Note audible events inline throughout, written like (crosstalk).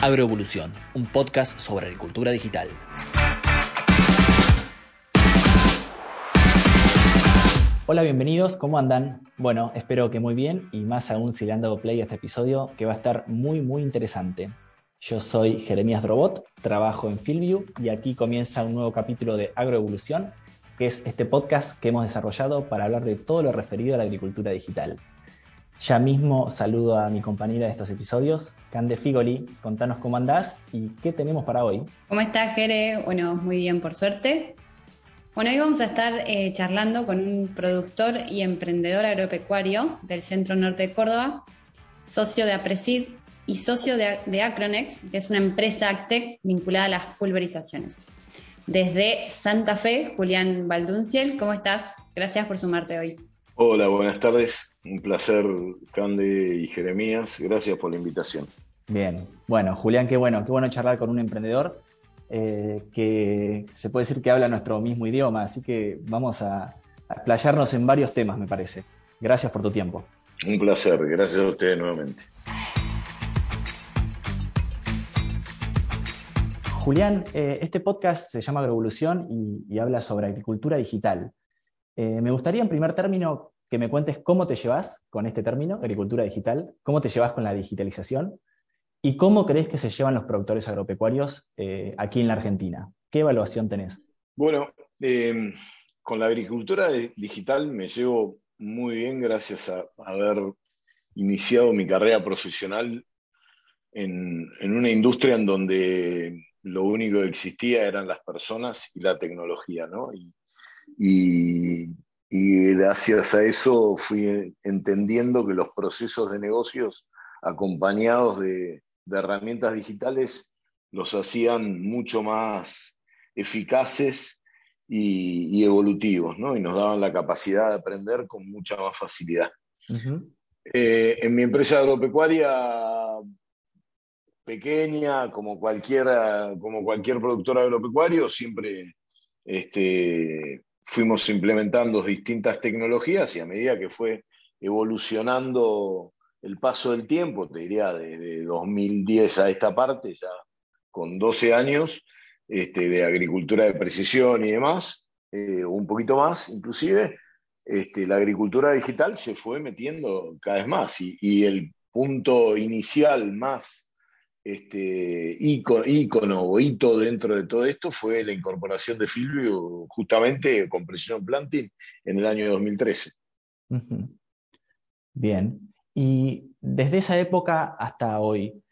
Agroevolución, un podcast sobre agricultura digital. Hola, bienvenidos, ¿cómo andan? Bueno, espero que muy bien y más aún si le han dado play a este episodio que va a estar muy muy interesante. Yo soy Jeremías Drobot, trabajo en Fieldview y aquí comienza un nuevo capítulo de Agroevolución, que es este podcast que hemos desarrollado para hablar de todo lo referido a la agricultura digital. Ya mismo saludo a mi compañera de estos episodios, Cande Figoli. Contanos cómo andás y qué tenemos para hoy. ¿Cómo estás, Jere? Bueno, muy bien, por suerte. Bueno, hoy vamos a estar eh, charlando con un productor y emprendedor agropecuario del centro norte de Córdoba, socio de Apresid y socio de, Acronex, que es una empresa Actec vinculada a las pulverizaciones. Desde Santa Fe, Julián Valdunciel, ¿cómo estás? Gracias por sumarte hoy. Hola, buenas tardes. Un placer, Cande y Jeremías. Gracias por la invitación. Bien, bueno, Julián, qué bueno, qué bueno charlar con un emprendedor eh, que se puede decir que habla nuestro mismo idioma, así que vamos a, a explayarnos en varios temas, me parece. Gracias por tu tiempo. Un placer, gracias a ustedes nuevamente. Julián, eh, este podcast se llama Agroevolución y, y habla sobre agricultura digital. Eh, me gustaría en primer término que me cuentes cómo te llevas con este término, agricultura digital, cómo te llevas con la digitalización y cómo crees que se llevan los productores agropecuarios eh, aquí en la Argentina. ¿Qué evaluación tenés? Bueno, eh, con la agricultura digital me llevo muy bien gracias a haber iniciado mi carrera profesional en, una industria en donde lo único que existía eran las personas y la tecnología, ¿no? Y gracias a eso fui entendiendo que los procesos de negocios acompañados de, herramientas digitales los hacían mucho más eficaces y, evolutivos, ¿no? Y nos daban la capacidad de aprender con mucha más facilidad. Eh, en mi empresa agropecuaria pequeña, como, cualquiera, como cualquier productor agropecuario, siempre este, fuimos implementando distintas tecnologías y a medida que fue evolucionando el paso del tiempo, te diría de, 2010 a esta parte, ya con 12 años este, de agricultura de precisión y demás, eh, un poquito más inclusive, este, la agricultura digital se fue metiendo cada vez más y, y el punto inicial más este, ícono, o hito dentro de todo esto fue la incorporación de Filvio justamente con Precision Planting en el año 2013. Bien, y desde esa época hasta hoy,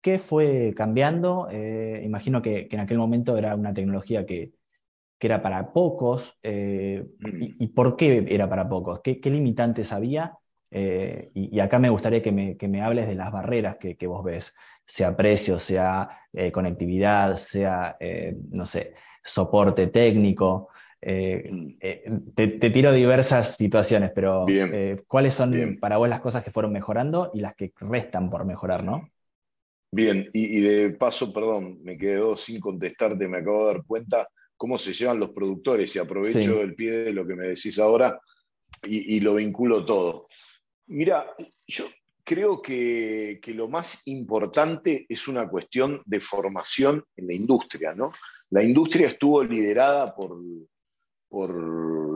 ¿qué fue cambiando? Eh, imagino que, en aquel momento era una tecnología que, era para pocos. Eh, mm. y, por qué era para pocos? ¿Qué, limitantes había? Eh, y, acá me gustaría que me, hables de las barreras que, que vos ves sea precio, sea eh, conectividad, sea, eh, no sé, soporte técnico. Eh, mm. te, tiro diversas situaciones, pero ¿cuáles son para vos las cosas que fueron mejorando y las que restan por mejorar, no? Bien, y, de paso, perdón, me quedo sin contestarte, me acabo de dar cuenta cómo se llevan los productores y aprovecho el pie de lo que me decís ahora y, y lo vinculo todo. Mira, yo creo que, lo más importante es una cuestión de formación en la industria. ¿no? La industria estuvo liderada por,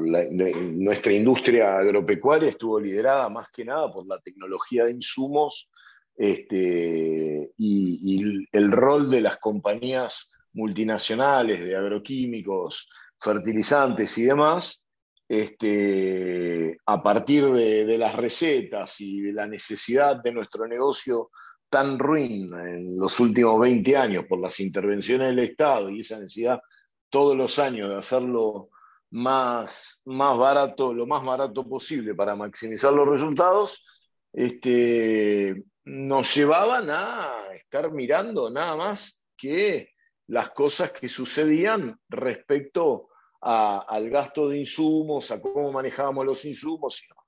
nuestra industria agropecuaria, estuvo liderada más que nada por la tecnología de insumos este, y el rol de las compañías multinacionales de agroquímicos, fertilizantes y demás, este, a partir de, las recetas y de la necesidad de nuestro negocio tan ruin en los últimos 20 años por las intervenciones del Estado y esa necesidad todos los años de hacerlo más, más barato, lo más barato posible para maximizar los resultados, este, nos llevaban a estar mirando nada más que las cosas que sucedían respecto al gasto de insumos, a cómo manejábamos los insumos y demás.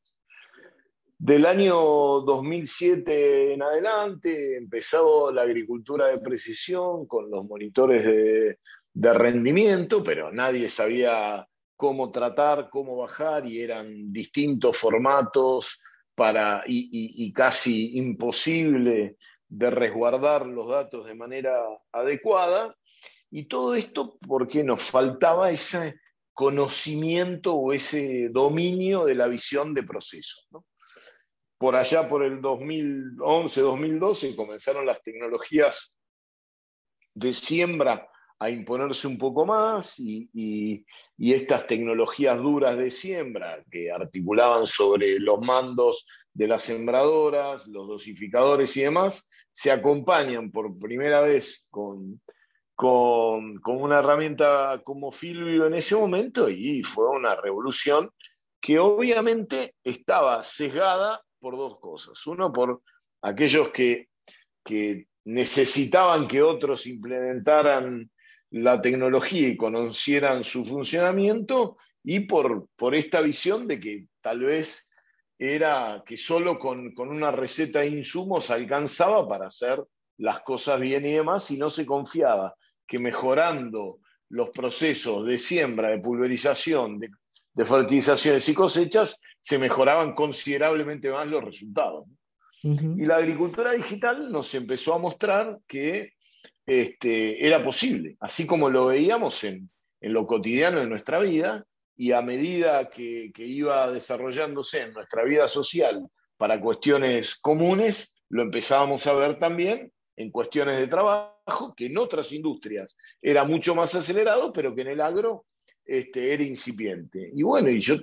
Del año 2007 en adelante empezó la agricultura de precisión con los monitores de, rendimiento, pero nadie sabía cómo tratar, cómo bajar y eran distintos formatos para, y, casi imposible de resguardar los datos de manera adecuada. Y todo esto porque nos faltaba ese conocimiento o ese dominio de la visión de procesos. Por allá, por el 2011-2012, comenzaron las tecnologías de siembra a imponerse un poco más y, estas tecnologías duras de siembra que articulaban sobre los mandos de las sembradoras, los dosificadores y demás, se acompañan por primera vez con, con, una herramienta como Filvio en ese momento y fue una revolución que obviamente estaba sesgada por dos cosas. Uno, por aquellos que, que necesitaban que otros implementaran la tecnología y conocieran su funcionamiento y por, por esta visión de que tal vez era que solo con, una receta de insumos alcanzaba para hacer las cosas bien y demás y no se confiaba que mejorando los procesos de siembra, de pulverización, de, de fertilizaciones y cosechas, se mejoraban considerablemente más los resultados. Y la agricultura digital nos empezó a mostrar que este, era posible, así como lo veíamos en, lo cotidiano de nuestra vida, y a medida que, iba desarrollándose en nuestra vida social para cuestiones comunes, lo empezábamos a ver también en cuestiones de trabajo, que en otras industrias era mucho más acelerado, pero que en el agro este, era incipiente. Y bueno, y yo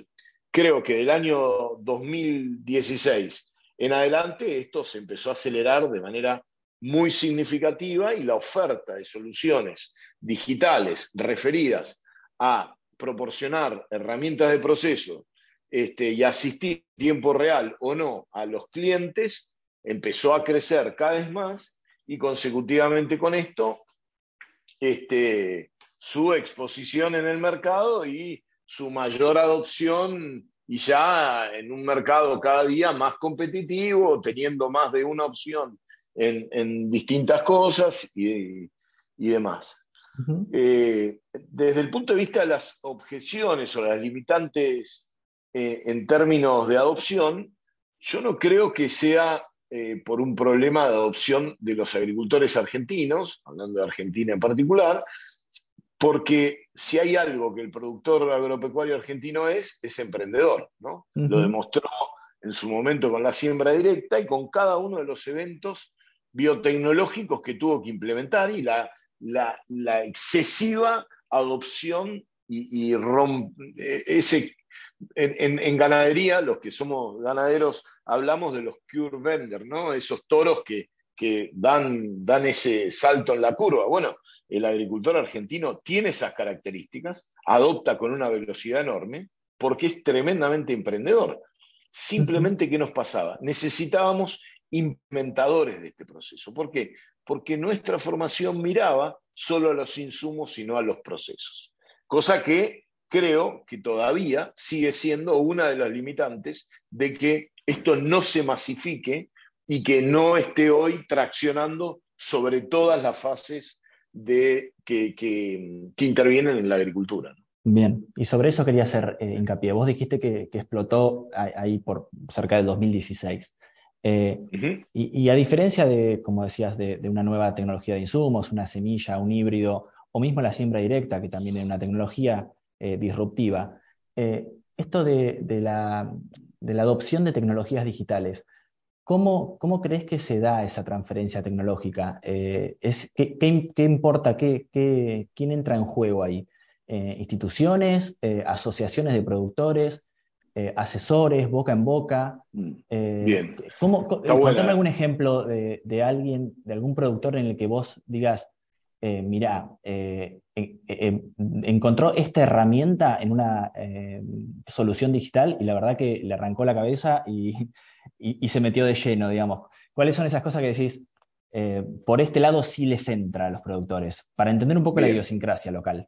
creo que del año 2016 en adelante esto se empezó a acelerar de manera muy significativa y la oferta de soluciones digitales referidas a proporcionar herramientas de proceso este, y asistir tiempo real o no a los clientes empezó a crecer cada vez más y consecutivamente con esto este, su exposición en el mercado y su mayor adopción y ya en un mercado cada día más competitivo, teniendo más de una opción en, distintas cosas y, demás. Eh, desde el punto de vista de las objeciones o las limitantes eh, en términos de adopción, yo no creo que sea eh, por un problema de adopción de los agricultores argentinos, hablando de Argentina en particular, porque si hay algo que el productor agropecuario argentino es, es emprendedor, ¿no? Lo demostró en su momento con la siembra directa y con cada uno de los eventos biotecnológicos que tuvo que implementar y la, la, excesiva adopción y, e, ese en, ganadería, los que somos ganaderos, hablamos de los cure vendors, ¿no? Esos toros que, que dan, dan ese salto en la curva. Bueno, el agricultor argentino tiene esas características, adopta con una velocidad enorme, porque es tremendamente emprendedor. Simplemente, ¿qué nos pasaba? Necesitábamos inventadores de este proceso. ¿Por qué? Porque nuestra formación miraba solo a los insumos y no a los procesos. Cosa que creo que todavía sigue siendo una de las limitantes de que esto no se masifique y que no esté hoy traccionando sobre todas las fases de, que, intervienen en la agricultura. Bien, y sobre eso quería hacer eh, hincapié. Vos dijiste que, explotó ahí por cerca del 2016. Eh, y, a diferencia de, como decías, de, una nueva tecnología de insumos, una semilla, un híbrido, o mismo la siembra directa, que también es una tecnología eh, disruptiva, esto de, la, de la adopción de tecnologías digitales, ¿Cómo, ¿Cómo, crees que se da esa transferencia tecnológica? Eh, es, ¿qué, qué, importa? Qué, ¿Quién entra en juego ahí? Eh, ¿Instituciones? Eh, ¿Asociaciones de productores? ¿Asesores? ¿Boca en boca? Mm, bien. ¿cómo, contame algún ejemplo de, de, alguien, de algún productor en el que vos digas, mira, encontró esta herramienta en una solución digital y la verdad que le arrancó la cabeza y, y, se metió de lleno, digamos. ¿Cuáles son esas cosas que decís, eh, por este lado sí les entra a los productores, para entender un poco la idiosincrasia local?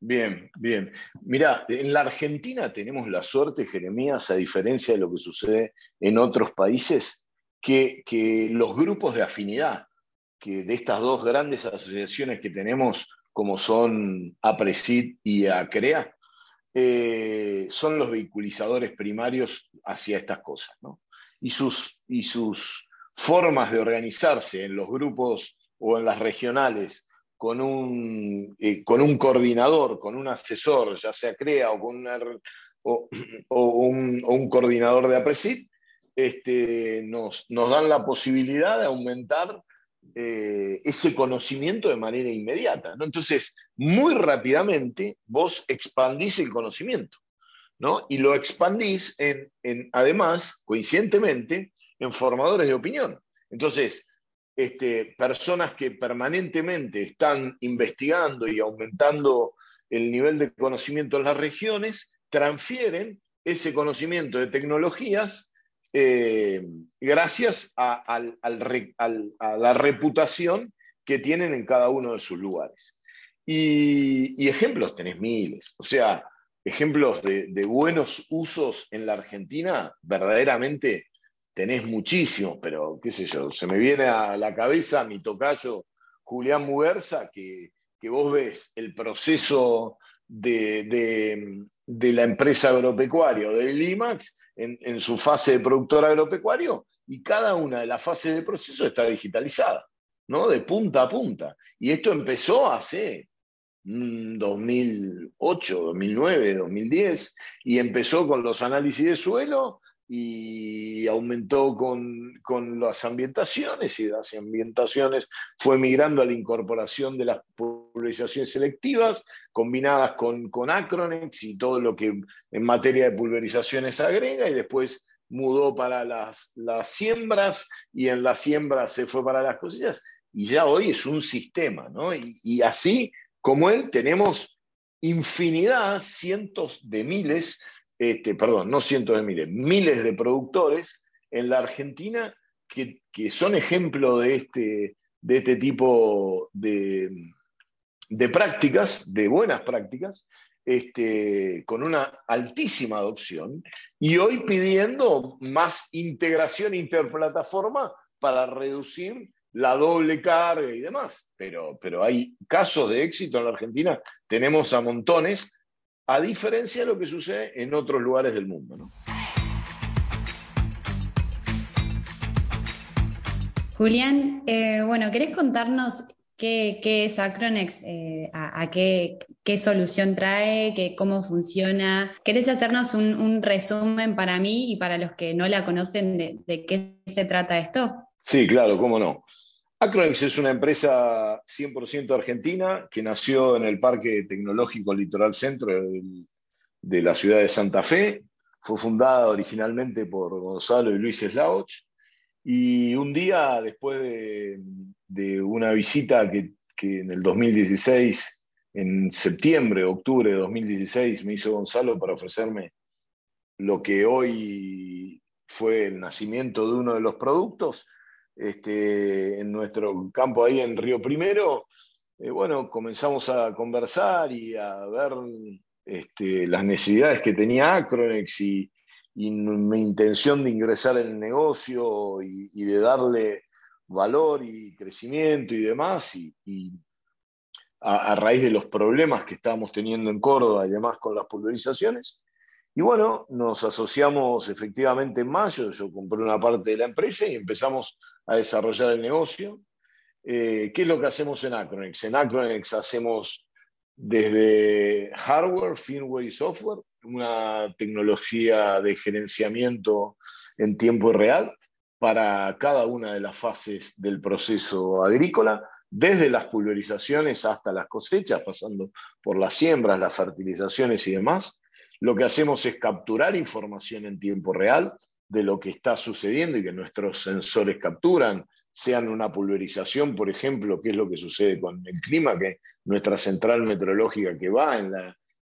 Bien, bien. Mira, en la Argentina tenemos la suerte, Jeremías, a diferencia de lo que sucede en otros países, que, los grupos de afinidad que de estas dos grandes asociaciones que tenemos, como son APRESID y ACREA, eh, son los vehiculizadores primarios hacia estas cosas. ¿no? y sus, y sus formas de organizarse en los grupos o en las regionales con un, eh, con un coordinador, con un asesor, ya sea CREA o, con (clears throat) o, un, coordinador de APRESID, este, nos, nos, dan la posibilidad de aumentar eh, ese conocimiento de manera inmediata. Entonces, muy rápidamente vos expandís el conocimiento. ¿no? Y lo expandís en, en, además, coincidentemente, en formadores de opinión. Entonces, este, personas que permanentemente están investigando y aumentando el nivel de conocimiento en las regiones, transfieren ese conocimiento de tecnologías eh, gracias a, la reputación que tienen en cada uno de sus lugares. Y, ejemplos tenés miles, o sea, ejemplos de, de, buenos usos en la Argentina verdaderamente tenés muchísimos, pero qué sé yo, se me viene a la cabeza mi tocayo Julián Muguerza, que, vos ves el proceso de, la empresa agropecuaria o del IMAX en, su fase de productor agropecuario y cada una de las fases del proceso está digitalizada, ¿no? De punta a punta. Y esto empezó hace 2008, 2009, 2010 y empezó con los análisis de suelo y aumentó con, las ambientaciones y las ambientaciones fue migrando a la incorporación de las pulverizaciones selectivas combinadas con, con Acronex y todo lo que en materia de pulverizaciones agrega y después mudó para las, las siembras y en las siembras se fue para las cosechas y ya hoy es un sistema, ¿no? Y así como él tenemos infinidad, cientos de miles este, perdón, no cientos de miles, miles de productores en la Argentina que, son ejemplo de este, de este tipo de, prácticas, de buenas prácticas, este, con una altísima adopción y hoy pidiendo más integración interplataforma para reducir la doble carga y demás. Pero, pero hay casos de éxito en la Argentina, tenemos a montones a diferencia de lo que sucede en otros lugares del mundo. Julián, eh, bueno, ¿querés contarnos qué, es Acronex? Eh, a, qué, solución trae? Qué, ¿Cómo funciona? ¿Querés hacernos un, resumen para mí y para los que no la conocen de qué se trata esto? Sí, claro, cómo no. Acronex es una empresa 100% argentina que nació en el Parque Tecnológico Litoral Centro de, la ciudad de Santa Fe. Fue fundada originalmente por Gonzalo y Luis Slauch. Y un día, después de, una visita que, que, en el 2016, en septiembre, octubre de 2016, me hizo Gonzalo para ofrecerme lo que hoy fue el nacimiento de uno de los productos, este, en nuestro campo ahí en Río Primero, eh, bueno, comenzamos a conversar y a ver este, las necesidades que tenía Acronex y, mi intención de ingresar en el negocio y, de darle valor y crecimiento y demás, y, a, a, raíz de los problemas que estábamos teniendo en Córdoba y demás con las pulverizaciones, y bueno, nos asociamos efectivamente en mayo, yo compré una parte de la empresa y empezamos a desarrollar el negocio. Eh, ¿Qué es lo que hacemos en Acronex? En Acronex hacemos desde hardware, firmware y software, una tecnología de gerenciamiento en tiempo real para cada una de las fases del proceso agrícola, desde las pulverizaciones hasta las cosechas, pasando por las siembras, las fertilizaciones y demás. Lo que hacemos es capturar información en tiempo real de lo que está sucediendo y que nuestros sensores capturan, sean una pulverización, por ejemplo, que es lo que sucede con el clima, que nuestra central meteorológica que va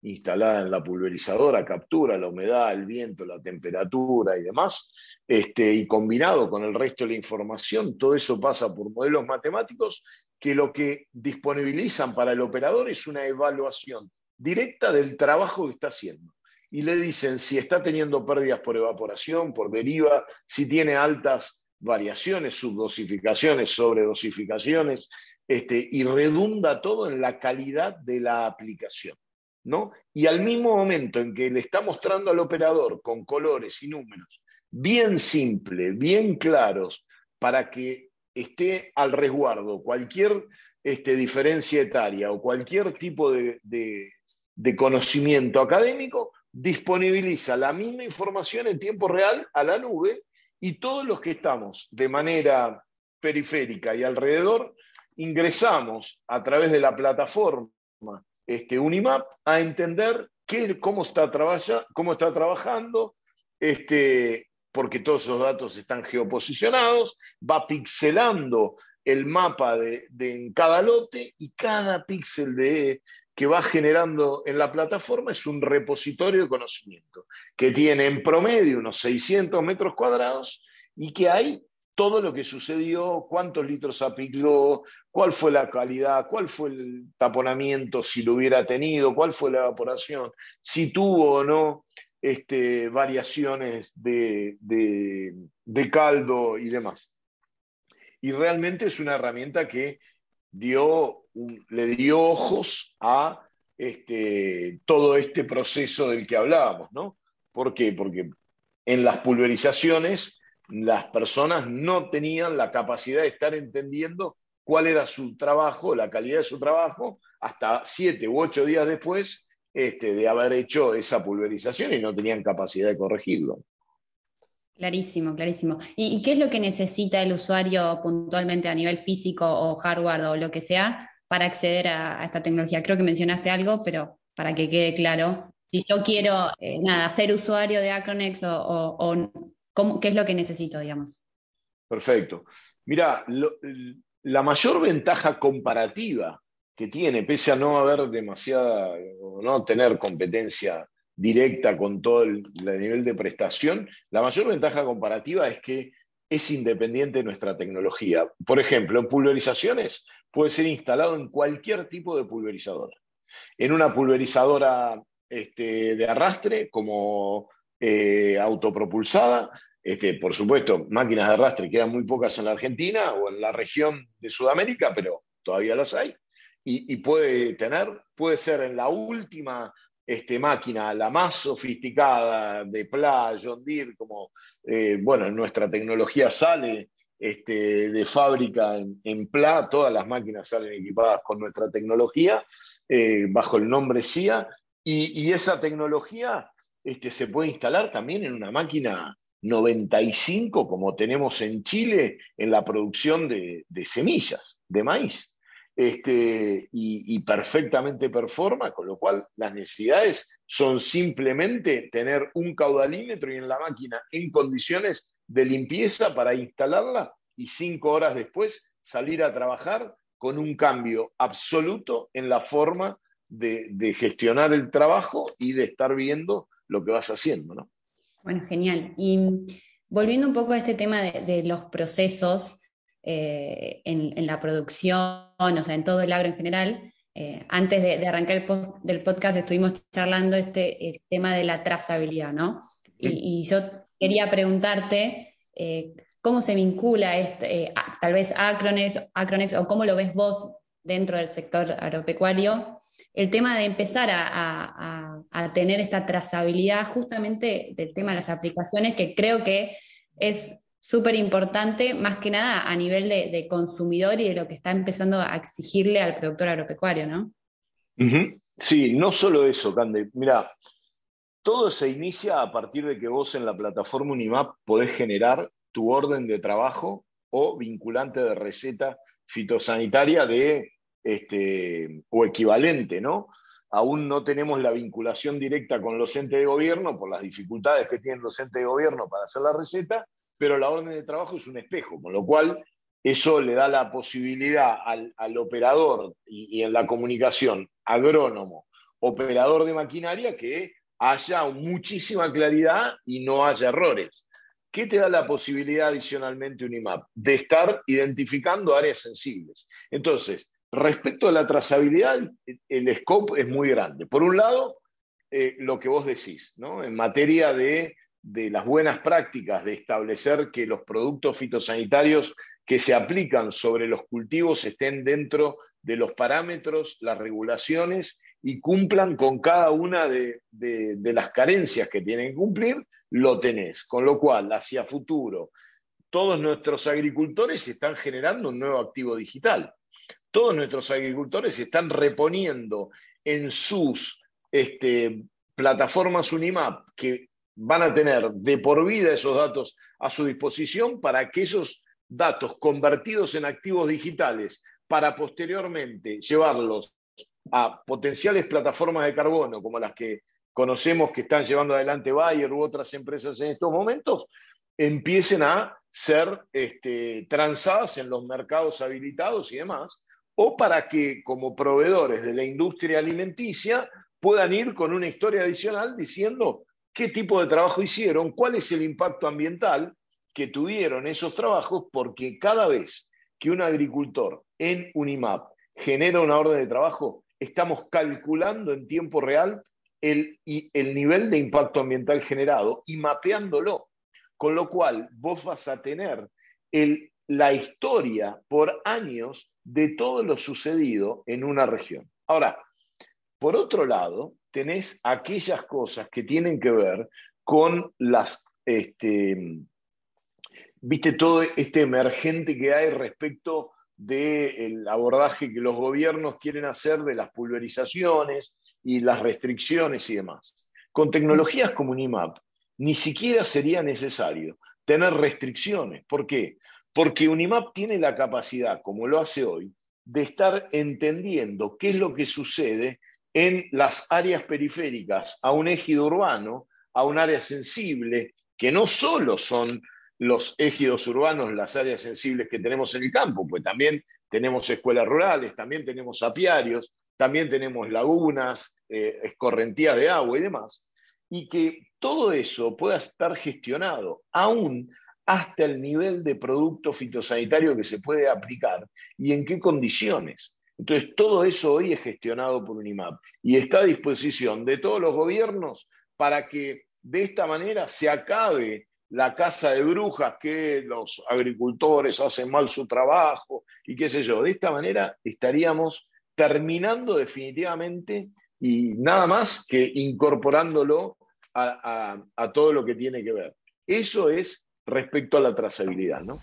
instalada en la pulverizadora captura la humedad, el viento, la temperatura y demás, este, y combinado con el resto de la información, todo eso pasa por modelos matemáticos que lo que disponibilizan para el operador es una evaluación directa del trabajo que está haciendo y le dicen si está teniendo pérdidas por evaporación, por deriva, si tiene altas variaciones, subdosificaciones, sobredosificaciones, este, y redunda todo en la calidad de la aplicación. ¿no? Y al mismo momento en que le está mostrando al operador con colores y números bien simples, bien claros, para que esté al resguardo cualquier este, diferencia etaria o cualquier tipo de, de conocimiento académico, disponibiliza la misma información en tiempo real a la nube y todos los que estamos de manera periférica y alrededor ingresamos a través de la plataforma este, Unimap a entender qué, cómo, está cómo está trabajando, este, porque todos esos datos están geoposicionados, va pixelando el mapa de, en cada lote y cada píxel de, que va generando en la plataforma es un repositorio de conocimiento que tiene en promedio unos 600 metros cuadrados y que hay todo lo que sucedió, cuántos litros aplicó, cuál fue la calidad, cuál fue el taponamiento, si lo hubiera tenido, cuál fue la evaporación, si tuvo o no este, variaciones de, caldo y demás. Y realmente es una herramienta que dio le dio ojos a este, todo este proceso del que hablábamos, ¿no? ¿Por qué? Porque en las pulverizaciones las personas no tenían la capacidad de estar entendiendo cuál era su trabajo, la calidad de su trabajo, hasta siete u ocho días después este, de haber hecho esa pulverización y no tenían capacidad de corregirlo. Clarísimo, clarísimo. ¿Y, qué es lo que necesita el usuario puntualmente a nivel físico o hardware o lo que sea para acceder a, esta tecnología? Creo que mencionaste algo, pero para que quede claro, si yo quiero eh, nada, ser usuario de Acronex o, ¿Qué es lo que necesito, digamos? Perfecto. Mira, la mayor ventaja comparativa que tiene, pese a no haber demasiada, no tener competencia directa con todo el, nivel de prestación, la mayor ventaja comparativa es que es independiente de nuestra tecnología. Por ejemplo, en pulverizaciones puede ser instalado en cualquier tipo de pulverizador. En una pulverizadora este, de arrastre, como eh, autopropulsada. Este, por supuesto, máquinas de arrastre quedan muy pocas en la Argentina o en la región de Sudamérica, pero todavía las hay. Y, puede tener, puede ser en la última este, máquina, la más sofisticada de PLA, John Deere, como, eh, bueno, nuestra tecnología sale este, de fábrica en, PLA, todas las máquinas salen equipadas con nuestra tecnología, eh, bajo el nombre CIA, y, y, esa tecnología este, se puede instalar también en una máquina 95 como tenemos en Chile en la producción de, semillas de maíz. Este, y, perfectamente performa, con lo cual las necesidades son simplemente tener un caudalímetro y en la máquina en condiciones de limpieza para instalarla y cinco horas después salir a trabajar con un cambio absoluto en la forma de, gestionar el trabajo y de estar viendo lo que vas haciendo, ¿no? Bueno, genial. Y volviendo un poco a este tema de, los procesos eh, en, la producción, o sea, en todo el agro en general, eh, antes de, arrancar el del podcast estuvimos charlando este el tema de la trazabilidad, ¿no? Y, yo quería preguntarte eh, cómo se vincula este, tal vez Acronex, Acronex o cómo lo ves vos dentro del sector agropecuario el tema de empezar a, tener esta trazabilidad justamente del tema de las aplicaciones, que creo que es súper importante, más que nada a nivel de, consumidor y de lo que está empezando a exigirle al productor agropecuario, ¿no? Sí, no solo eso, Cande. Mira, todo se inicia a partir de que vos en la plataforma Unimap podés generar tu orden de trabajo o vinculante de receta fitosanitaria de este, o equivalente, ¿no? Aún no tenemos la vinculación directa con los entes de gobierno por las dificultades que tienen los entes de gobierno para hacer la receta, pero la orden de trabajo es un espejo, con lo cual eso le da la posibilidad al, operador y, en la comunicación agrónomo, operador de maquinaria, que haya muchísima claridad y no haya errores. ¿Qué te da la posibilidad adicionalmente Unimap? De estar identificando áreas sensibles. Entonces, Respecto a la trazabilidad, el scope es muy grande. Por un lado, eh, lo que vos decís, ¿no? en materia de, las buenas prácticas, de establecer que los productos fitosanitarios que se aplican sobre los cultivos estén dentro de los parámetros, las regulaciones y cumplan con cada una de, de las carencias que tienen que cumplir, lo tenés. Con lo cual, hacia futuro, todos nuestros agricultores están generando un nuevo activo digital. Todos nuestros agricultores están reponiendo en sus este, plataformas Unimap que van a tener de por vida esos datos a su disposición para que esos datos convertidos en activos digitales para posteriormente llevarlos a potenciales plataformas de carbono como las que conocemos que están llevando adelante Bayer u otras empresas en estos momentos, empiecen a ser este, transadas en los mercados habilitados y demás, o para que como proveedores de la industria alimenticia puedan ir con una historia adicional diciendo qué tipo de trabajo hicieron, cuál es el impacto ambiental que tuvieron esos trabajos, porque cada vez que un agricultor en Unimap genera una orden de trabajo, estamos calculando en tiempo real el, el nivel de impacto ambiental generado y mapeándolo. Con lo cual, vos vas a tener la historia por años de todo lo sucedido en una región. Ahora, por otro lado, tenés aquellas cosas que tienen que ver con las, este, viste, todo este emergente que hay respecto del abordaje que los gobiernos quieren hacer de las pulverizaciones y las restricciones y demás. Con tecnologías como UNIMAP, ni siquiera sería necesario tener restricciones. ¿Por qué? Porque UNIMAP tiene la capacidad, como lo hace hoy, de estar entendiendo qué es lo que sucede en las áreas periféricas, a un ejido urbano, a un área sensible, que no solo son los ejidos urbanos, las áreas sensibles que tenemos en el campo, pues también tenemos escuelas rurales, también tenemos apiarios, también tenemos lagunas, eh, escorrentías de agua y demás, y que todo eso pueda estar gestionado aún hasta el nivel de producto fitosanitario que se puede aplicar y en qué condiciones. Entonces, todo eso hoy es gestionado por UNIMAP y está a disposición de todos los gobiernos para que de esta manera se acabe la casa de brujas que los agricultores hacen mal su trabajo y qué sé yo. De esta manera estaríamos terminando definitivamente y nada más que incorporándolo a, todo lo que tiene que ver. Eso es respecto a la trazabilidad, ¿no?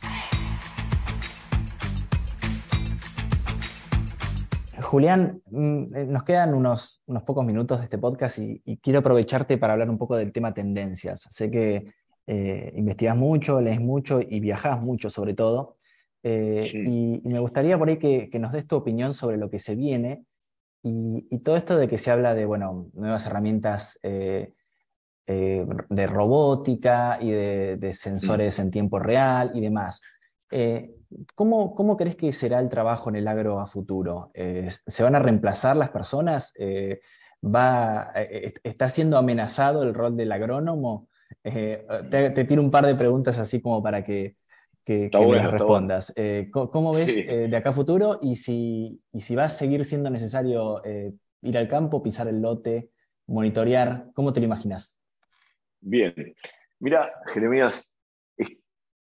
Julián, mm, eh, nos quedan unos, unos pocos minutos de este podcast y, quiero aprovecharte para hablar un poco del tema tendencias. Sé que eh, investigas mucho, lees mucho y viajas mucho sobre todo. Eh, y, me gustaría por ahí que, nos des tu opinión sobre lo que se viene y, todo esto de que se habla de bueno, nuevas herramientas de robótica y de, sensores en tiempo real y demás. ¿Cómo, ¿cómo, crees que será el trabajo en el agro a futuro? Eh, ¿Se van a reemplazar las personas? Eh, va, eh, ¿Está siendo amenazado el rol del agrónomo? te, tiro un par de preguntas así como para que, que, me respondas. ¿cómo, ves de acá a futuro y si, y si va a seguir siendo necesario ir al campo, pisar el lote, monitorear? ¿Cómo te lo imaginas? Bien. Mira, Jeremías,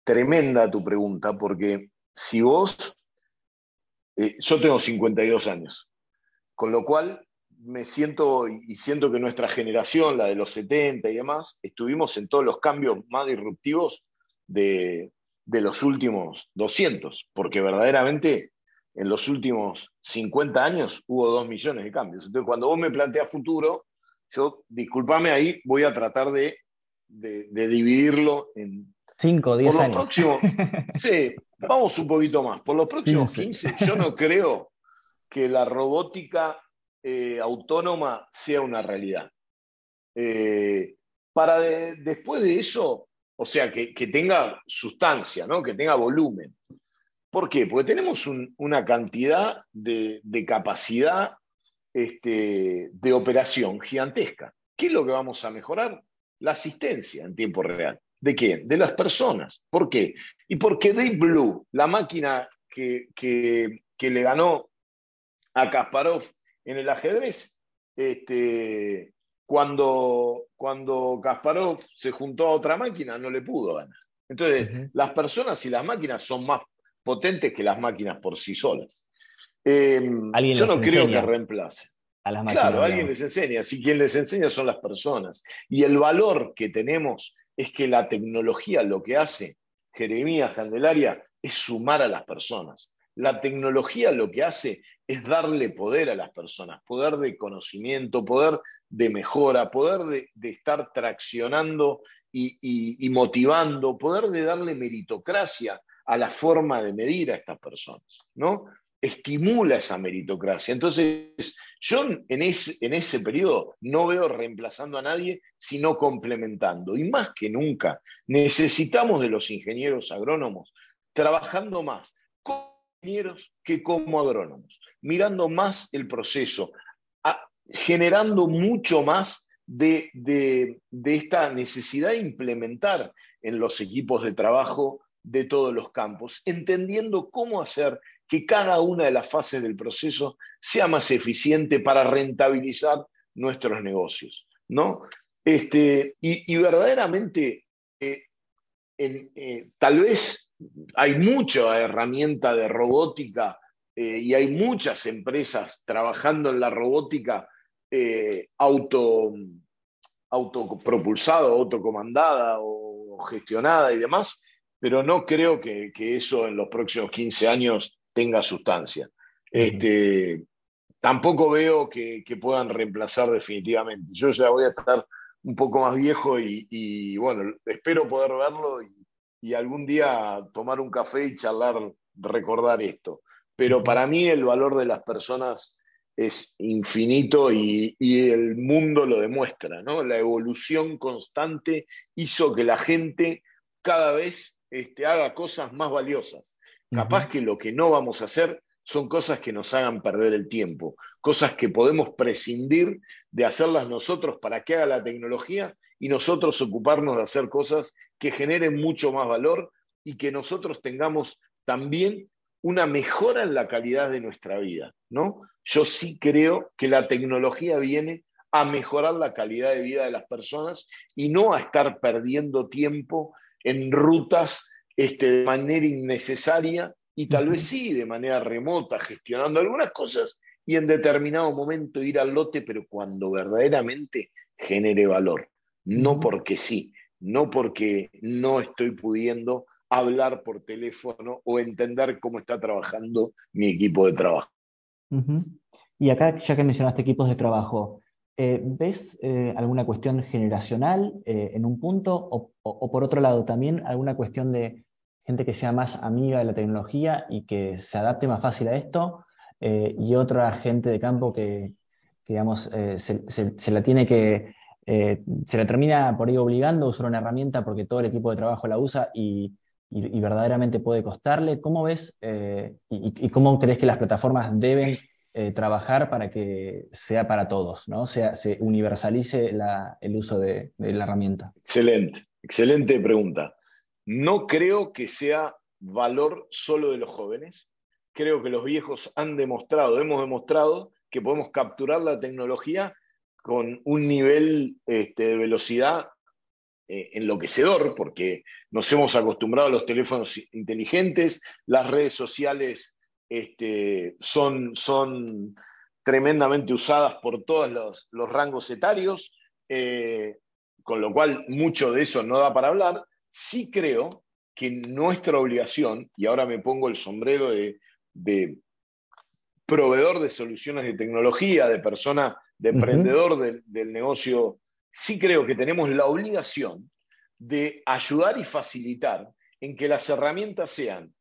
tremenda tu pregunta porque si vos, eh, yo tengo 52 años, con lo cual me siento y siento que nuestra generación, la de los 70 y demás, estuvimos en todos los cambios más disruptivos de, los últimos 200, porque verdaderamente en los últimos 50 años hubo 2 millones de cambios. Entonces, cuando vos me planteas futuro, yo, discúlpame ahí, voy a tratar de, de dividirlo en, 5 o 10 años. (laughs) sí, vamos un poquito más. Por los próximos 15, yo no creo que la robótica eh, autónoma sea una realidad. Eh, para después de eso, o sea, que, tenga sustancia, ¿no? que tenga volumen. ¿Por qué? Porque tenemos una cantidad de, capacidad este, de operación gigantesca. ¿Qué es lo que vamos a mejorar? La asistencia en tiempo real. ¿De quién? De las personas. ¿Por qué? Y porque Deep Blue, la máquina que, le ganó a Kasparov en el ajedrez, este, cuando, cuando Kasparov se juntó a otra máquina, no le pudo ganar. Entonces, las personas y las máquinas son más potentes que las máquinas por sí solas. Em, yo no creo que reemplace. A las máquinas, claro, alguien les enseña. Si quien les enseña son las personas. Y el valor que tenemos es que la tecnología lo que hace Jeremías Candelaria, es sumar a las personas. La tecnología lo que hace es darle poder a las personas, poder de conocimiento, poder de mejora, poder de, estar traccionando y, motivando, poder de darle meritocracia a la forma de medir a estas personas, ¿no? Estimula esa meritocracia. Entonces, yo en ese, en ese periodo no veo reemplazando a nadie, sino complementando. Y más que nunca, necesitamos de los ingenieros agrónomos trabajando más ingenieros que como agrónomos, mirando más el proceso, generando mucho más de, esta necesidad de implementar en los equipos de trabajo de todos los campos, entendiendo cómo hacer que cada una de las fases del proceso sea más eficiente para rentabilizar nuestros negocios. ¿no? Este, y, verdaderamente, eh, eh, tal vez hay mucha herramienta de robótica eh, y hay muchas empresas trabajando en la robótica auto, autopropulsada, autocomandada o gestionada y demás, pero no creo que, eso en los próximos 15 años tenga sustancia. Este, tampoco veo que, puedan reemplazar definitivamente. Yo ya voy a estar un poco más viejo y, bueno, espero poder verlo y, y algún día tomar un café y charlar, recordar esto. Pero para mí el valor de las personas es infinito y, el mundo lo demuestra, ¿no? La evolución constante hizo que la gente cada vez este, haga cosas más valiosas. Capaz que lo que no vamos a hacer son cosas que nos hagan perder el tiempo, cosas que podemos prescindir de hacerlas nosotros para que haga la tecnología y nosotros ocuparnos de hacer cosas que generen mucho más valor y que nosotros tengamos también una mejora en la calidad de nuestra vida, ¿no? Yo sí creo que la tecnología viene a mejorar la calidad de vida de las personas y no a estar perdiendo tiempo en rutas este, de manera innecesaria y tal vez sí de manera remota, gestionando algunas cosas y en determinado momento ir al lote, pero cuando verdaderamente genere valor. No porque sí, no porque no estoy pudiendo hablar por teléfono o entender cómo está trabajando mi equipo de trabajo. Y acá, ya que mencionaste equipos de trabajo, eh, ¿ves eh, alguna cuestión generacional eh, en un punto o, por otro lado también alguna cuestión de gente que sea más amiga de la tecnología y que se adapte más fácil a esto y otra gente de campo que, digamos, se, la tiene que se le termina por ahí obligando a usar una herramienta porque todo el equipo de trabajo la usa y, verdaderamente puede costarle. ¿Cómo ves y, cómo crees que las plataformas deben eh, trabajar para que sea para todos, ¿no? sea, se universalice el uso de, la herramienta? Excelente, excelente pregunta. No creo que sea valor solo de los jóvenes. Creo que los viejos han demostrado, hemos demostrado que podemos capturar la tecnología con un nivel este, de velocidad eh, enloquecedor, porque nos hemos acostumbrado a los teléfonos inteligentes, las redes sociales este, son, son tremendamente usadas por todos los, rangos etarios, eh, con lo cual mucho de eso no da para hablar. Sí creo que nuestra obligación, y ahora me pongo el sombrero de, de proveedor de soluciones de tecnología, de persona de emprendedor del, negocio, sí creo que tenemos la obligación de ayudar y facilitar en que las herramientas sean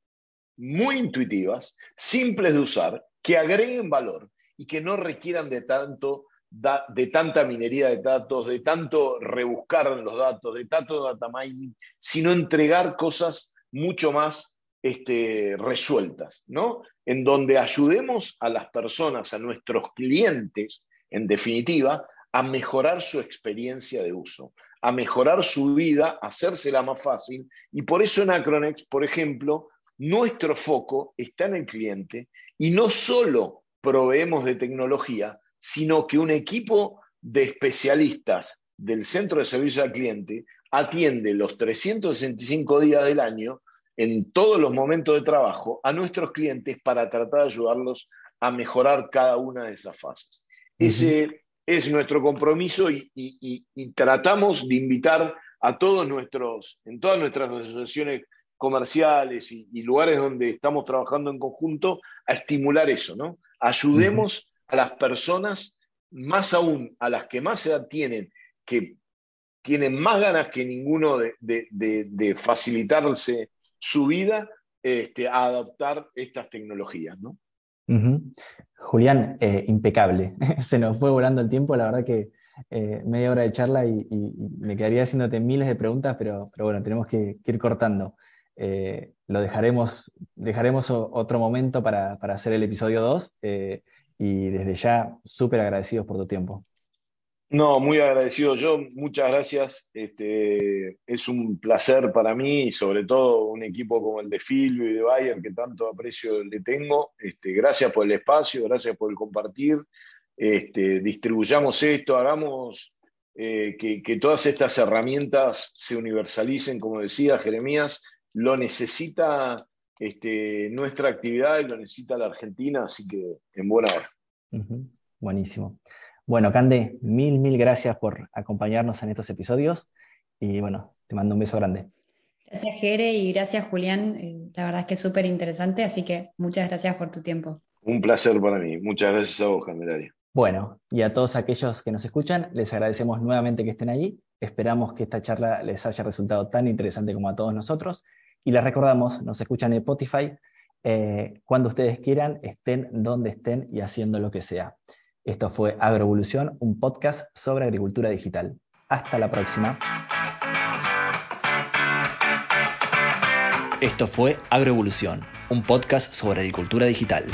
muy intuitivas, simples de usar, que agreguen valor y que no requieran de, tanto, de tanta minería de datos, de tanto rebuscar los datos, de tanto data mining, sino entregar cosas mucho más este, resueltas, ¿no? En donde ayudemos a las personas, a nuestros clientes, en definitiva, a mejorar su experiencia de uso, a mejorar su vida, a hacérsela más fácil. Y por eso en Acronex, por ejemplo, nuestro foco está en el cliente y no solo proveemos de tecnología, sino que un equipo de especialistas del centro de servicio al cliente atiende los 365 días del año en todos los momentos de trabajo a nuestros clientes para tratar de ayudarlos a mejorar cada una de esas fases. Ese es nuestro compromiso y, tratamos de invitar a todos nuestros, en todas nuestras asociaciones comerciales y, lugares donde estamos trabajando en conjunto a estimular eso, ¿no? Ayudemos a las personas, más aún a las que más edad tienen, que tienen más ganas que ninguno de, facilitarse su vida, este, a adoptar estas tecnologías, ¿no? Julián, eh, impecable. (laughs) Se nos fue volando el tiempo, la verdad que eh, media hora de charla y, me quedaría haciéndote miles de preguntas, pero, pero bueno, tenemos que, ir cortando. Eh, lo dejaremos, dejaremos otro momento para, hacer el episodio 2 y desde ya súper agradecidos por tu tiempo. No, muy agradecido yo, muchas gracias. Este, es un placer para mí y sobre todo un equipo como el de Filio y de Bayer que tanto aprecio le tengo. Este, gracias por el espacio, gracias por el compartir. Este, distribuyamos esto, hagamos eh, que, todas estas herramientas se universalicen, como decía Jeremías, lo necesita este, nuestra actividad y lo necesita la Argentina, así que en buena hora. Buenísimo. Bueno, Cande, mil, mil gracias por acompañarnos en estos episodios y bueno, te mando un beso grande. Gracias, Jere, y gracias, Julián. Eh, la verdad es que es súper interesante, así que muchas gracias por tu tiempo. Un placer para mí. Muchas gracias a vos, Candelaria. Bueno, y a todos aquellos que nos escuchan, les agradecemos nuevamente que estén allí. Esperamos que esta charla les haya resultado tan interesante como a todos nosotros. Y les recordamos, nos escuchan en Spotify, eh, cuando ustedes quieran, estén donde estén y haciendo lo que sea. Esto fue Agroevolución, un podcast sobre agricultura digital. Hasta la próxima. Esto fue Agroevolución, un podcast sobre agricultura digital.